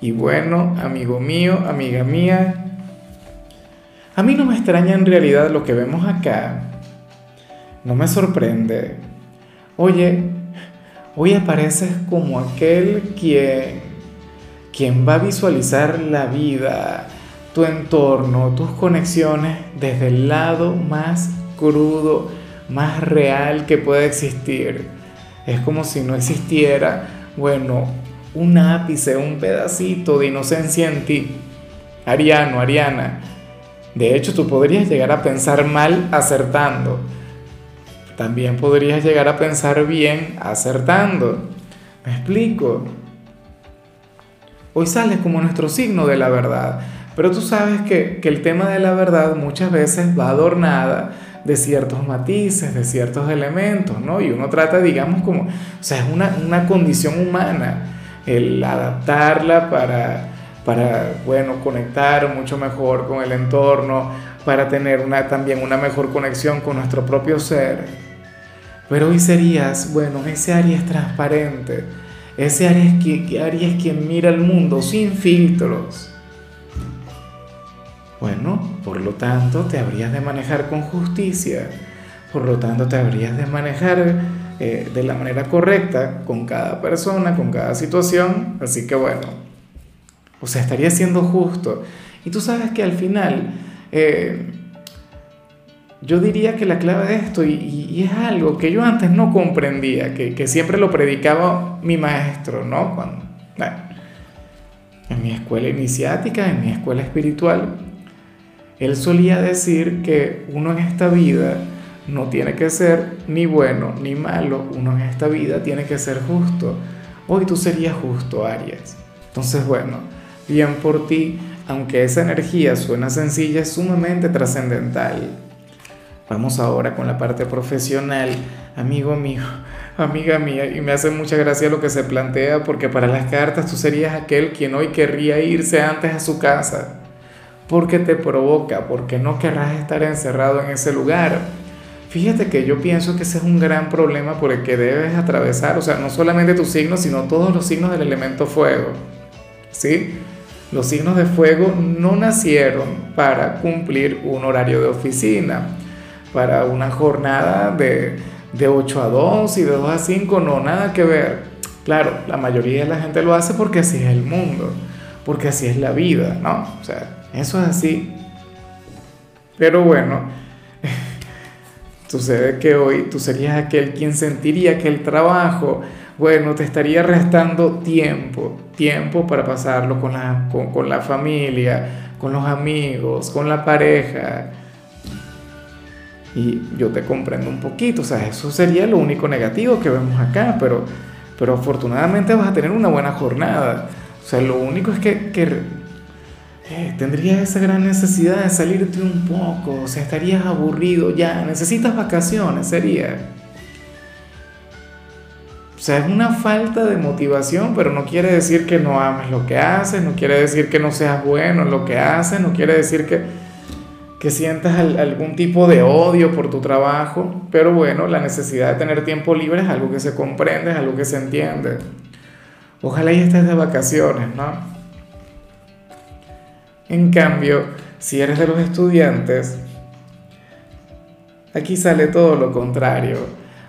Y bueno, amigo mío, amiga mía, a mí no me extraña en realidad lo que vemos acá. No me sorprende. Oye, hoy apareces como aquel quien, quien va a visualizar la vida, tu entorno, tus conexiones desde el lado más crudo, más real que pueda existir. Es como si no existiera, bueno, un ápice, un pedacito de inocencia en ti. Ariano, Ariana. De hecho, tú podrías llegar a pensar mal acertando. También podrías llegar a pensar bien acertando. ¿Me explico? Hoy sales como nuestro signo de la verdad, pero tú sabes que, que el tema de la verdad muchas veces va adornada de ciertos matices, de ciertos elementos, ¿no? Y uno trata, digamos, como, o sea, es una, una condición humana el adaptarla para, para, bueno, conectar mucho mejor con el entorno, para tener una, también una mejor conexión con nuestro propio ser. Pero hoy serías, bueno, ese Aries transparente, ese Aries, que, Aries quien mira el mundo sin filtros. Bueno, por lo tanto, te habrías de manejar con justicia, por lo tanto, te habrías de manejar eh, de la manera correcta con cada persona, con cada situación. Así que bueno, o sea, estaría siendo justo. Y tú sabes que al final, eh, yo diría que la clave de esto, y, es algo que yo antes no comprendía, que, siempre lo predicaba mi maestro, ¿no? Cuando, en mi escuela iniciática, en mi escuela espiritual, él solía decir que uno en esta vida, no tiene que ser ni bueno ni malo, uno en esta vida tiene que ser justo. Hoy tú serías justo, Aries. Entonces, bueno, bien por ti, aunque esa energía suena sencilla, es sumamente trascendental. Vamos ahora con la parte profesional, amigo mío, amiga mía, y me hace mucha gracia lo que se plantea porque para las cartas tú serías aquel quien hoy querría irse antes a su casa, porque te provoca, porque no querrás estar encerrado en ese lugar Fíjate que yo pienso que ese es un gran problema por el que debes atravesar, o sea, no solamente tus signos, sino todos los signos del elemento fuego. ¿Sí? Los signos de fuego no nacieron para cumplir un horario de oficina, para una jornada de, de 8 a 2 y de 2 a 5, no, nada que ver. Claro, la mayoría de la gente lo hace porque así es el mundo, porque así es la vida, ¿no? O sea, eso es así. Pero bueno, Sucede que hoy tú serías aquel quien sentiría que el trabajo, bueno, te estaría restando tiempo, tiempo para pasarlo con la, con, la familia, con los amigos, con la pareja. Y yo te comprendo un poquito, o sea, eso sería lo único negativo que vemos acá, pero, pero afortunadamente vas a tener una buena jornada. O sea, lo único es que, que eh, tendrías esa gran necesidad de salirte un poco, o sea, estarías aburrido ya, necesitas vacaciones, sería. O sea, es una falta de motivación, pero no quiere decir que no ames lo que haces, no quiere decir que no seas bueno en lo que haces, no quiere decir que, que sientas algún tipo de odio por tu trabajo, pero bueno, la necesidad de tener tiempo libre es algo que se comprende, es algo que se entiende. Ojalá y estés de vacaciones, ¿no? En cambio, si eres de los estudiantes, aquí sale todo lo contrario.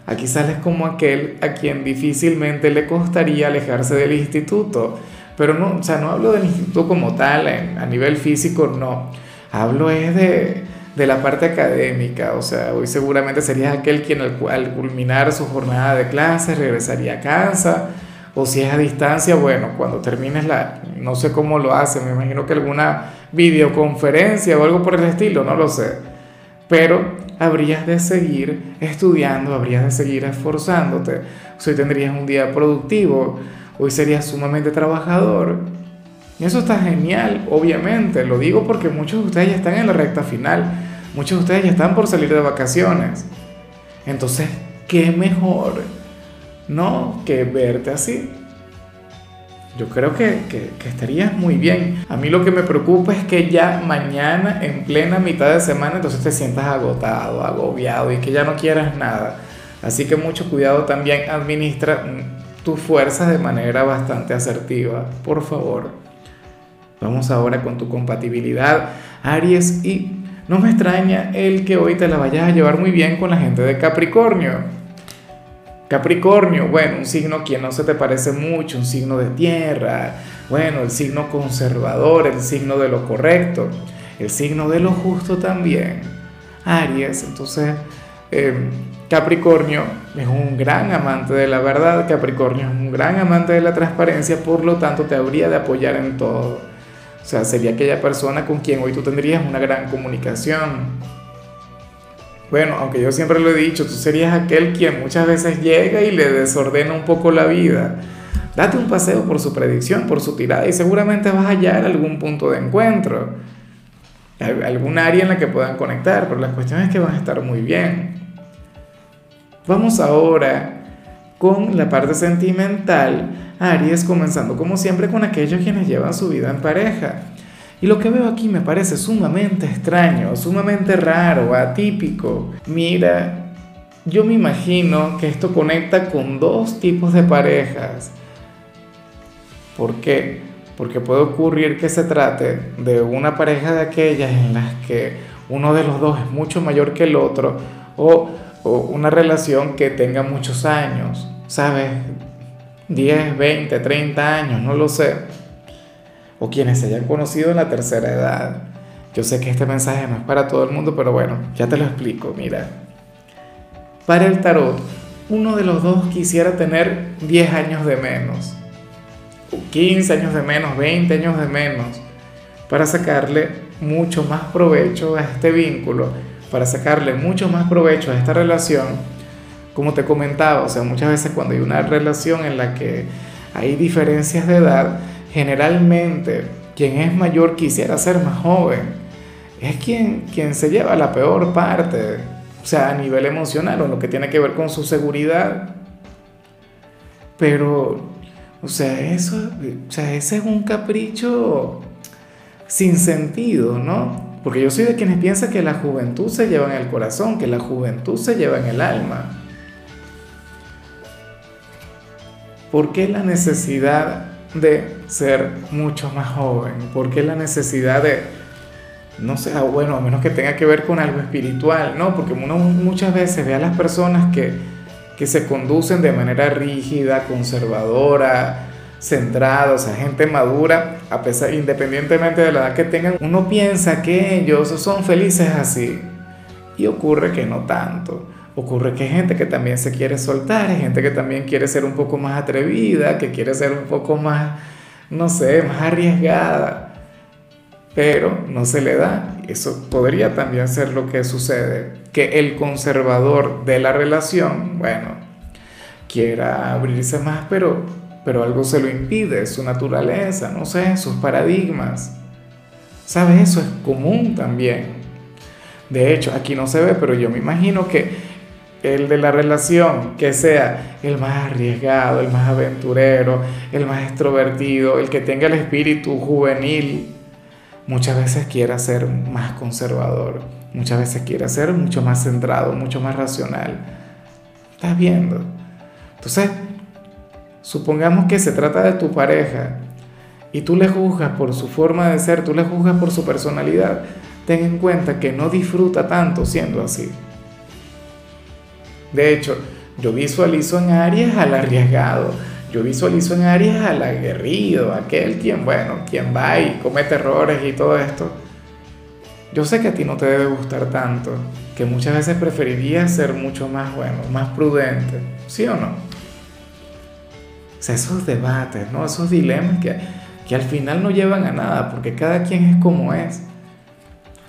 Aquí sales como aquel a quien difícilmente le costaría alejarse del instituto. Pero no, o sea, no hablo del instituto como tal, a nivel físico, no. Hablo es de, de la parte académica. O sea, hoy seguramente serías aquel quien al, al culminar su jornada de clases regresaría a casa o si es a distancia, bueno, cuando termines la, no sé cómo lo hace, me imagino que alguna videoconferencia o algo por el estilo, no lo sé. Pero habrías de seguir estudiando, habrías de seguir esforzándote. Hoy tendrías un día productivo, hoy serías sumamente trabajador. Y eso está genial, obviamente. Lo digo porque muchos de ustedes ya están en la recta final. Muchos de ustedes ya están por salir de vacaciones. Entonces, ¿qué mejor? No que verte así. Yo creo que, que, estarías muy bien. A mí lo que me preocupa es que ya mañana, en plena mitad de semana, entonces te sientas agotado, agobiado y que ya no quieras nada. Así que mucho cuidado también, administra tus fuerzas de manera bastante asertiva, por favor. Vamos ahora con tu compatibilidad, Aries, y no me extraña el que hoy te la vayas a llevar muy bien con la gente de Capricornio. Capricornio, bueno, un signo que no se te parece mucho, un signo de tierra, bueno, el signo conservador, el signo de lo correcto, el signo de lo justo también. Aries, entonces em, Capricornio es un gran amante de la verdad, Capricornio es un gran amante de la transparencia, por lo tanto te habría de apoyar en todo. O sea, sería aquella persona con quien hoy tú tendrías una gran comunicación bueno, aunque yo siempre lo he dicho, tú serías aquel quien muchas veces llega y le desordena un poco la vida. Date un paseo por su predicción, por su tirada y seguramente vas a hallar algún punto de encuentro, algún área en la que puedan conectar, pero la cuestión es que van a estar muy bien. Vamos ahora con la parte sentimental, Aries, comenzando como siempre con aquellos quienes llevan su vida en pareja. Y lo que veo aquí me parece sumamente extraño, sumamente raro, atípico. Mira, yo me imagino que esto conecta con dos tipos de parejas. ¿Por qué? Porque puede ocurrir que se trate de una pareja de aquellas en las que uno de los dos es mucho mayor que el otro o, una relación que tenga muchos años, ¿sabes? 10, 20, 30 años, no lo sé o quienes se hayan conocido en la tercera edad. Yo sé que este mensaje no es para todo el mundo, pero bueno, ya te lo explico. Mira, para el tarot, uno de los dos quisiera tener 10 años de menos, 15 años de menos, 20 años de menos, para sacarle mucho más provecho a este vínculo, para sacarle mucho más provecho a esta relación. Como te comentaba, o sea, muchas veces cuando hay una relación en la que hay diferencias de edad, generalmente quien es mayor quisiera ser más joven. Es quien, quien se lleva la peor parte, o sea, a nivel emocional o lo que tiene que ver con su seguridad. Pero, o sea, eso, o sea, ese es un capricho sin sentido, ¿no? Porque yo soy de quienes piensan que la juventud se lleva en el corazón, que la juventud se lleva en el alma. ¿Por qué la necesidad de ser mucho más joven? ¿Por qué la necesidad de, no sé, bueno, a menos que tenga que ver con algo espiritual, ¿no? Porque uno muchas veces ve a las personas que, que se conducen de manera rígida, conservadora, centrada, o sea, gente madura, a pesar, independientemente de la edad que tengan, uno piensa que ellos son felices así. Y ocurre que no tanto. Ocurre que hay gente que también se quiere soltar, hay gente que también quiere ser un poco más atrevida, que quiere ser un poco más, no sé, más arriesgada, pero no se le da. Eso podría también ser lo que sucede, que el conservador de la relación, bueno, quiera abrirse más, pero, pero algo se lo impide, su naturaleza, no sé, sus paradigmas. ¿Sabes? Eso es común también. De hecho, aquí no se ve, pero yo me imagino que el de la relación, que sea el más arriesgado, el más aventurero, el más extrovertido, el que tenga el espíritu juvenil, muchas veces quiera ser más conservador, muchas veces quiera ser mucho más centrado, mucho más racional. ¿Estás viendo? Entonces, supongamos que se trata de tu pareja y tú le juzgas por su forma de ser, tú le juzgas por su personalidad, ten en cuenta que no disfruta tanto siendo así. De hecho, yo visualizo en Aries al arriesgado, yo visualizo en Aries al aguerrido, aquel quien, bueno, quien va y comete errores y todo esto. Yo sé que a ti no te debe gustar tanto, que muchas veces preferirías ser mucho más bueno, más prudente, ¿sí o no? O sea, esos debates, ¿no? Esos dilemas que, que al final no llevan a nada, porque cada quien es como es.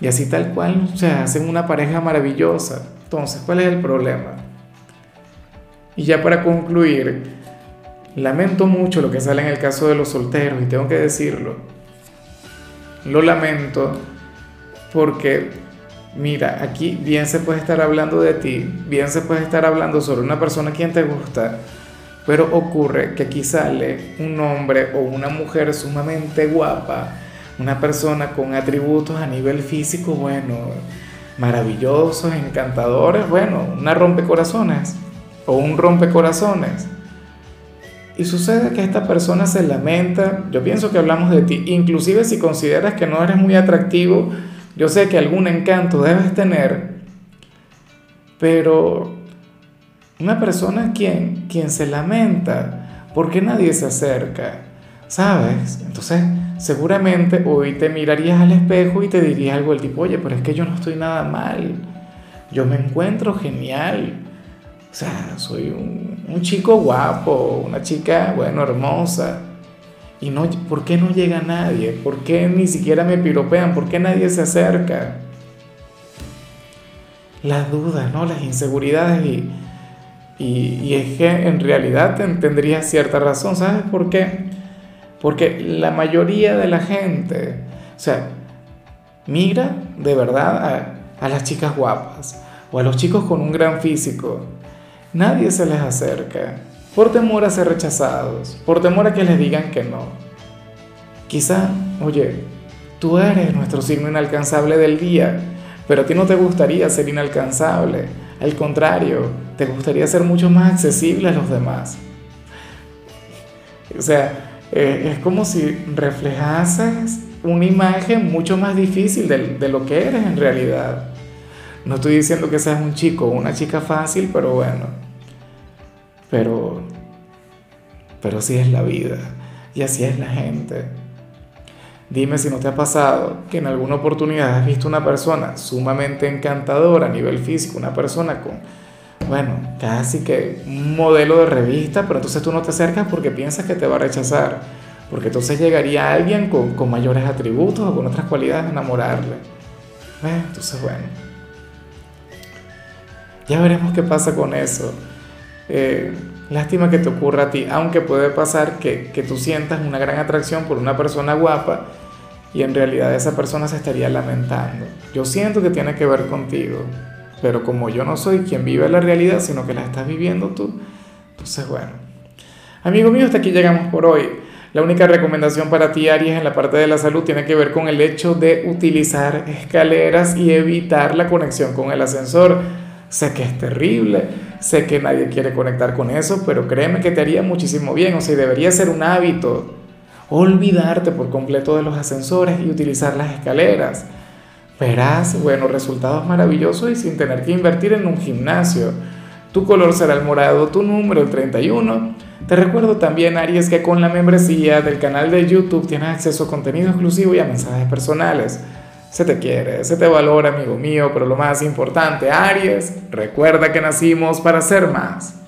Y así tal cual, o sea, hacen una pareja maravillosa. Entonces, ¿cuál es el problema? Y ya para concluir, lamento mucho lo que sale en el caso de los solteros y tengo que decirlo. lo lamento porque, mira, aquí bien se puede estar hablando de ti, bien se puede estar hablando sobre una persona a quien te gusta, pero ocurre que aquí sale un hombre o una mujer sumamente guapa, una persona con atributos a nivel físico, bueno, maravillosos, encantadores, bueno, una rompecorazones o un rompecorazones. Y sucede que esta persona se lamenta, yo pienso que hablamos de ti, inclusive si consideras que no eres muy atractivo, yo sé que algún encanto debes tener, pero una persona quien, quien se lamenta porque nadie se acerca, ¿sabes? Entonces, seguramente hoy te mirarías al espejo y te dirías algo del tipo, oye, pero es que yo no estoy nada mal, yo me encuentro genial, o sea, soy un, chico guapo, una chica, bueno, hermosa. Y no, ¿por qué no llega nadie? ¿Por qué ni siquiera me piropean? ¿Por qué nadie se acerca? Las dudas, ¿no? Las inseguridades y, y, es que en realidad tendría cierta razón, ¿sabes por qué? Porque la mayoría de la gente, o sea, mira de verdad a, a las chicas guapas o a los chicos con un gran físico. Nadie se les acerca por temor a ser rechazados, por temor a que les digan que no. Quizá, oye, tú eres nuestro signo inalcanzable del día, pero a ti no te gustaría ser inalcanzable. Al contrario, te gustaría ser mucho más accesible a los demás. O sea, eh, es como si reflejases una imagen mucho más difícil de, de, lo que eres en realidad. No estoy diciendo que seas un chico o una chica fácil, pero bueno. Pero, pero así es la vida y así es la gente. Dime si no te ha pasado que en alguna oportunidad has visto una persona sumamente encantadora a nivel físico, una persona con, bueno, casi que un modelo de revista, pero entonces tú no te acercas porque piensas que te va a rechazar, porque entonces llegaría alguien con, con mayores atributos o con otras cualidades a enamorarle. Entonces, bueno, ya veremos qué pasa con eso. Eh, lástima que te ocurra a ti, aunque puede pasar que, que tú sientas una gran atracción por una persona guapa y en realidad esa persona se estaría lamentando. Yo siento que tiene que ver contigo, pero como yo no soy quien vive la realidad, sino que la estás viviendo tú, entonces bueno. Amigo mío, hasta aquí llegamos por hoy. La única recomendación para ti, Aries, en la parte de la salud tiene que ver con el hecho de utilizar escaleras y evitar la conexión con el ascensor. Sé que es terrible, sé que nadie quiere conectar con eso, pero créeme que te haría muchísimo bien, o sea, debería ser un hábito olvidarte por completo de los ascensores y utilizar las escaleras. Verás, bueno, resultados maravillosos y sin tener que invertir en un gimnasio. Tu color será el morado, tu número el 31. Te recuerdo también, Aries, que con la membresía del canal de YouTube tienes acceso a contenido exclusivo y a mensajes personales. Se te quiere, se te valora, amigo mío, pero lo más importante, Aries, recuerda que nacimos para ser más.